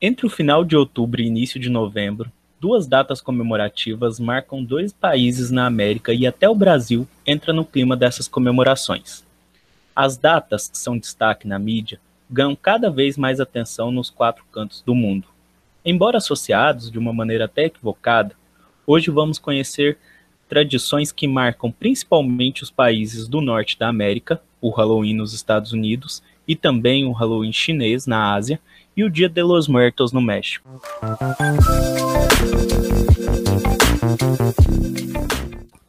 Entre o final de outubro e início de novembro, duas datas comemorativas marcam dois países na América e até o Brasil entra no clima dessas comemorações. As datas que são destaque na mídia ganham cada vez mais atenção nos quatro cantos do mundo. Embora associados de uma maneira até equivocada, hoje vamos conhecer tradições que marcam principalmente os países do norte da América, o Halloween nos Estados Unidos e também o Halloween chinês na Ásia e o Dia de los Muertos no México.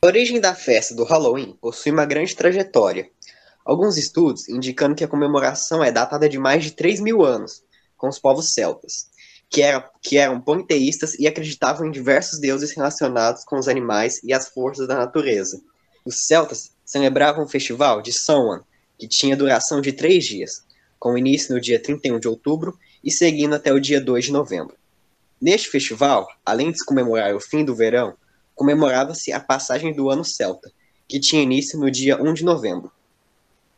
A origem da festa do Halloween possui uma grande trajetória. Alguns estudos indicando que a comemoração é datada de mais de 3 mil anos, com os povos celtas, que, era, que eram politeístas e acreditavam em diversos deuses relacionados com os animais e as forças da natureza. Os celtas celebravam o festival de Samhain, que tinha duração de três dias, com início no dia 31 de outubro e seguindo até o dia 2 de novembro. Neste festival, além de se comemorar o fim do verão, comemorava-se a passagem do ano celta, que tinha início no dia 1 de novembro.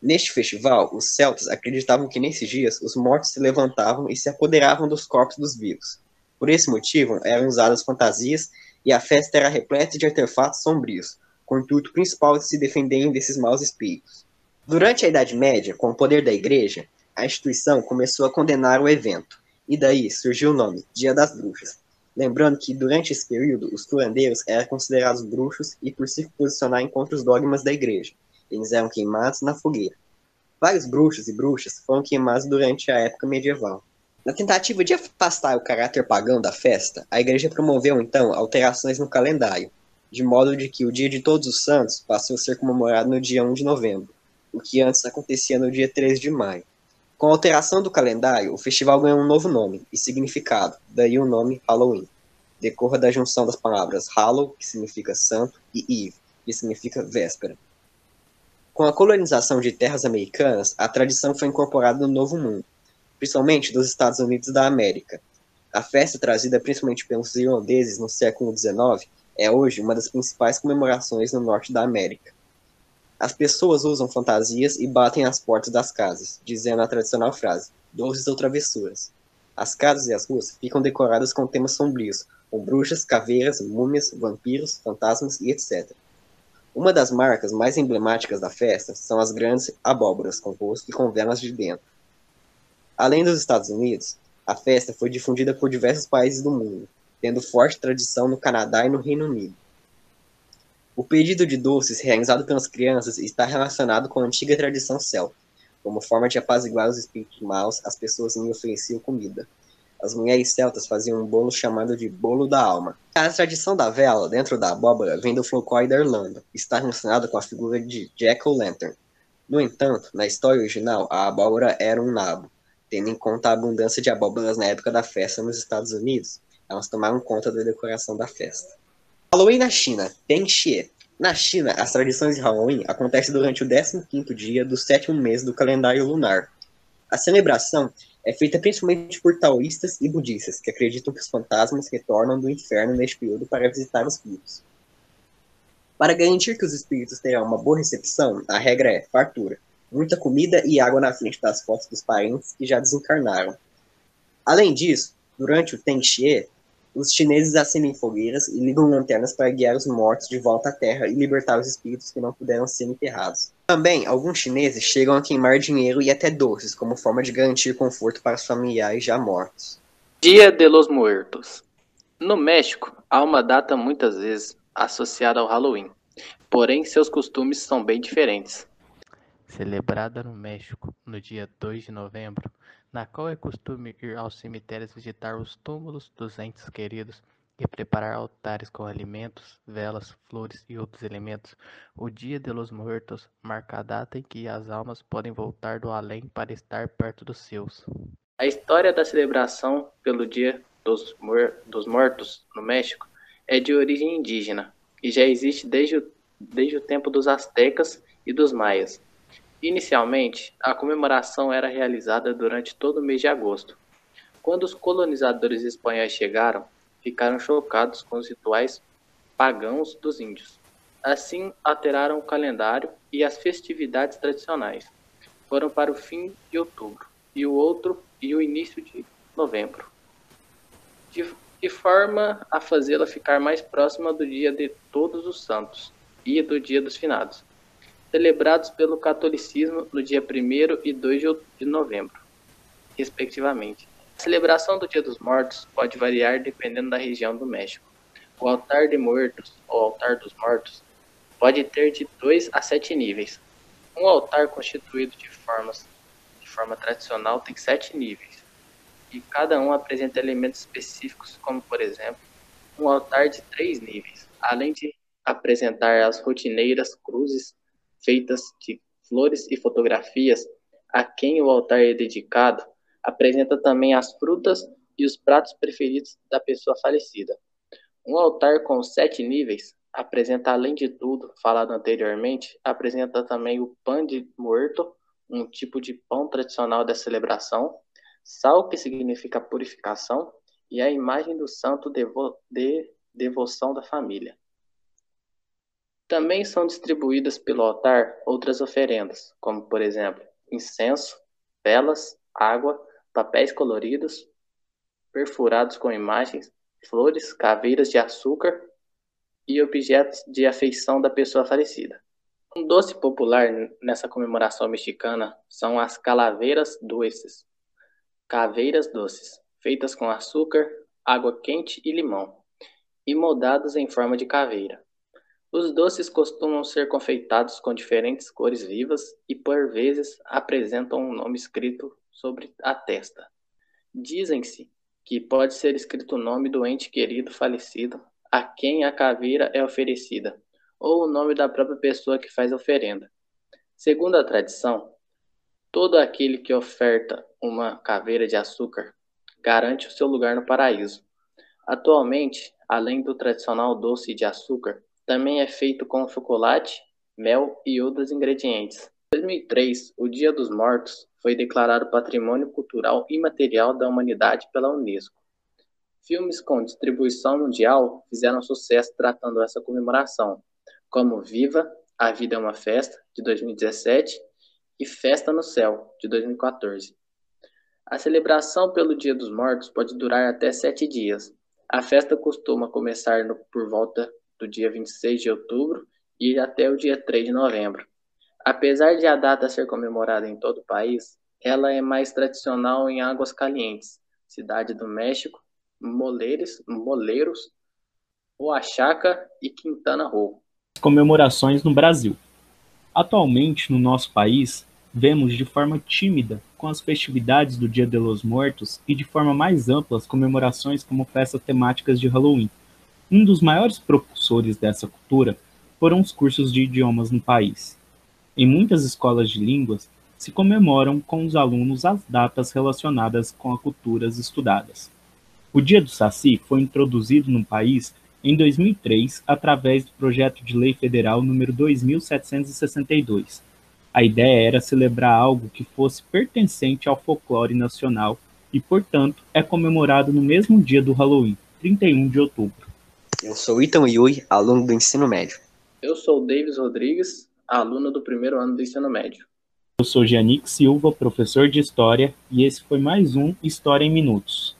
Neste festival, os celtas acreditavam que nesses dias os mortos se levantavam e se apoderavam dos corpos dos vivos. Por esse motivo, eram usadas fantasias e a festa era repleta de artefatos sombrios, com o intuito principal de se defenderem desses maus espíritos. Durante a Idade Média, com o poder da Igreja, a instituição começou a condenar o evento, e daí surgiu o nome Dia das Bruxas. Lembrando que durante esse período os curandeiros eram considerados bruxos e por se posicionarem contra os dogmas da igreja, eles eram queimados na fogueira. Vários bruxos e bruxas foram queimados durante a época medieval. Na tentativa de afastar o caráter pagão da festa, a igreja promoveu então alterações no calendário, de modo de que o Dia de Todos os Santos passou a ser comemorado no dia 1 de novembro, o que antes acontecia no dia 3 de maio. Com a alteração do calendário, o festival ganhou um novo nome e significado, daí o nome Halloween. Decorra da junção das palavras Hallow, que significa santo, e Eve, que significa véspera. Com a colonização de terras americanas, a tradição foi incorporada no Novo Mundo, principalmente dos Estados Unidos da América. A festa trazida principalmente pelos irlandeses no século XIX é hoje uma das principais comemorações no norte da América. As pessoas usam fantasias e batem as portas das casas, dizendo a tradicional frase: doces ou travessuras. As casas e as ruas ficam decoradas com temas sombrios, com bruxas, caveiras, múmias, vampiros, fantasmas e etc. Uma das marcas mais emblemáticas da festa são as grandes abóboras com rosto e com velas de dentro. Além dos Estados Unidos, a festa foi difundida por diversos países do mundo, tendo forte tradição no Canadá e no Reino Unido. O pedido de doces realizado pelas crianças está relacionado com a antiga tradição celta. Como forma de apaziguar os espíritos maus, as pessoas lhe ofereciam comida. As mulheres celtas faziam um bolo chamado de bolo da alma. A tradição da vela dentro da abóbora vem do folclore da Irlanda. Está relacionada com a figura de Jack-o'-lantern. No entanto, na história original, a abóbora era um nabo. Tendo em conta a abundância de abóboras na época da festa nos Estados Unidos, elas tomaram conta da decoração da festa. Halloween na China, Peng Xie. Na China, as tradições de Halloween acontecem durante o 15º dia do sétimo mês do calendário lunar. A celebração é feita principalmente por taoístas e budistas, que acreditam que os fantasmas retornam do inferno neste período para visitar os vivos. Para garantir que os espíritos terão uma boa recepção, a regra é fartura, muita comida e água na frente das fotos dos parentes que já desencarnaram. Além disso, durante o Teng Xie, os chineses acendem fogueiras e ligam lanternas para guiar os mortos de volta à terra e libertar os espíritos que não puderam ser enterrados. Também, alguns chineses chegam a queimar dinheiro e até doces, como forma de garantir conforto para os familiares já mortos. Dia de los Muertos. No México, há uma data muitas vezes associada ao Halloween, porém seus costumes são bem diferentes. Celebrada no México no dia 2 de novembro, na qual é costume ir aos cemitérios visitar os túmulos dos entes queridos e preparar altares com alimentos, velas, flores e outros elementos. O Dia de los Muertos marca a data em que as almas podem voltar do além para estar perto dos seus. A história da celebração pelo Dia dos, dos Mortos no México é de origem indígena e já existe desde o, desde o tempo dos astecas e dos maias. Inicialmente, a comemoração era realizada durante todo o mês de agosto. Quando os colonizadores espanhóis chegaram, ficaram chocados com os rituais pagãos dos índios. Assim, alteraram o calendário e as festividades tradicionais. Foram para o fim de outubro e o outro e o início de novembro. de, de forma a fazê-la ficar mais próxima do dia de Todos os Santos e do Dia dos Finados, celebrados pelo catolicismo no dia 1 e 2 de novembro, respectivamente. A celebração do Dia dos Mortos pode variar dependendo da região do México. O altar de mortos, ou altar dos mortos, pode ter de 2 a 7 níveis. Um altar constituído de, formas, de forma tradicional tem 7 níveis, e cada um apresenta elementos específicos, como, por exemplo, um altar de 3 níveis, além de apresentar as rotineiras cruzes feitas de flores e fotografias a quem o altar é dedicado, apresenta também as frutas e os pratos preferidos da pessoa falecida. Um altar com sete níveis apresenta, além de tudo falado anteriormente, apresenta também o pão de morto, um tipo de pão tradicional da celebração, sal, que significa purificação, e a imagem do santo devo de devoção da família. Também são distribuídas pelo altar outras oferendas, como, por exemplo, incenso, velas, água, papéis coloridos, perfurados com imagens, flores, caveiras de açúcar e objetos de afeição da pessoa falecida. Um doce popular nessa comemoração mexicana são as calaveiras doces, caveiras doces, feitas com açúcar, água quente e limão, e moldados em forma de caveira. Os doces costumam ser confeitados com diferentes cores vivas e, por vezes, apresentam um nome escrito sobre a testa. Dizem-se que pode ser escrito o nome do ente querido falecido a quem a caveira é oferecida, ou o nome da própria pessoa que faz a oferenda. Segundo a tradição, todo aquele que oferta uma caveira de açúcar garante o seu lugar no paraíso. Atualmente, além do tradicional doce de açúcar, também é feito com chocolate, mel e outros ingredientes. Em 2003, o Dia dos Mortos foi declarado Patrimônio Cultural Imaterial da Humanidade pela Unesco. Filmes com distribuição mundial fizeram sucesso tratando essa comemoração, como Viva, A Vida é uma Festa, de 2017, e Festa no Céu, de 2014. A celebração pelo Dia dos Mortos pode durar até sete dias. A festa costuma começar no, por volta do dia 26 de outubro e até o dia 3 de novembro. Apesar de a data ser comemorada em todo o país, ela é mais tradicional em Águas Calientes, cidade do México, Moleiros, Moleiros, Oaxaca e Quintana Roo. Comemorações no Brasil. Atualmente, no nosso país, vemos de forma tímida com as festividades do Dia de los Mortos e de forma mais ampla as comemorações como festas temáticas de Halloween. Um dos maiores propulsores dessa cultura foram os cursos de idiomas no país. Em muitas escolas de línguas, se comemoram com os alunos as datas relacionadas com as culturas estudadas. O Dia do Saci foi introduzido no país em 2003 através do projeto de lei federal número 2762. A ideia era celebrar algo que fosse pertencente ao folclore nacional e, portanto, é comemorado no mesmo dia do Halloween, 31 de outubro. Eu sou Itan Yui, aluno do ensino médio. Eu sou Davis Rodrigues, aluno do primeiro ano do ensino médio. Eu sou Janik Silva, professor de História, e esse foi mais um História em Minutos.